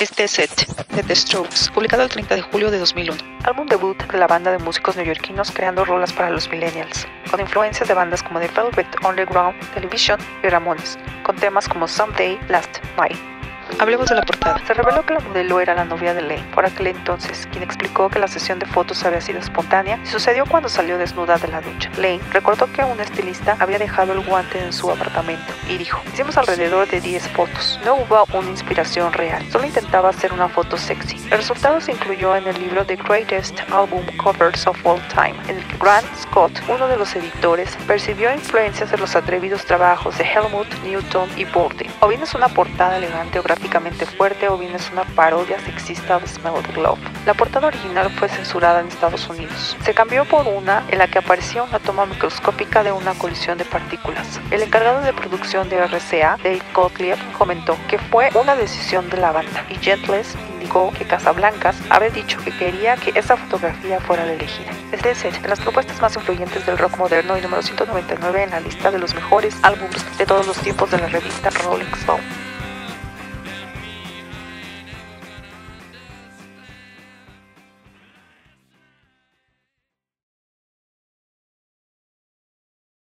Este set de The Strokes, publicado el 30 de julio de 2001. Álbum debut de la banda de músicos neoyorquinos creando rolas para los millennials, con influencias de bandas como The Velvet Underground, Television y Ramones, con temas como Someday, Last Night. Hablemos de la portada. Se reveló que la modelo era la novia de Lane, por aquel entonces, quien explicó que la sesión de fotos había sido espontánea y sucedió cuando salió desnuda de la ducha. Lane recordó que un estilista había dejado el guante en su apartamento y dijo, hicimos alrededor de 10 fotos. No hubo una inspiración real, solo intentaba hacer una foto sexy. El resultado se incluyó en el libro The Greatest Album Covers of All Time, en el que Grant Scott, uno de los editores, percibió influencias de los atrevidos trabajos de Helmut Newton y Borden. O bien es una portada elegante o fuerte o bien es una parodia sexista de Smell of Love. La portada original fue censurada en Estados Unidos. Se cambió por una en la que aparecía una toma microscópica de una colisión de partículas. El encargado de producción de RCA, Dave Gottlieb, comentó que fue una decisión de la banda y Gentless indicó que Casablancas había dicho que quería que esa fotografía fuera la elegida. Es de las propuestas más influyentes del rock moderno y número 199 en la lista de los mejores álbumes de todos los tiempos de la revista Rolling Stone.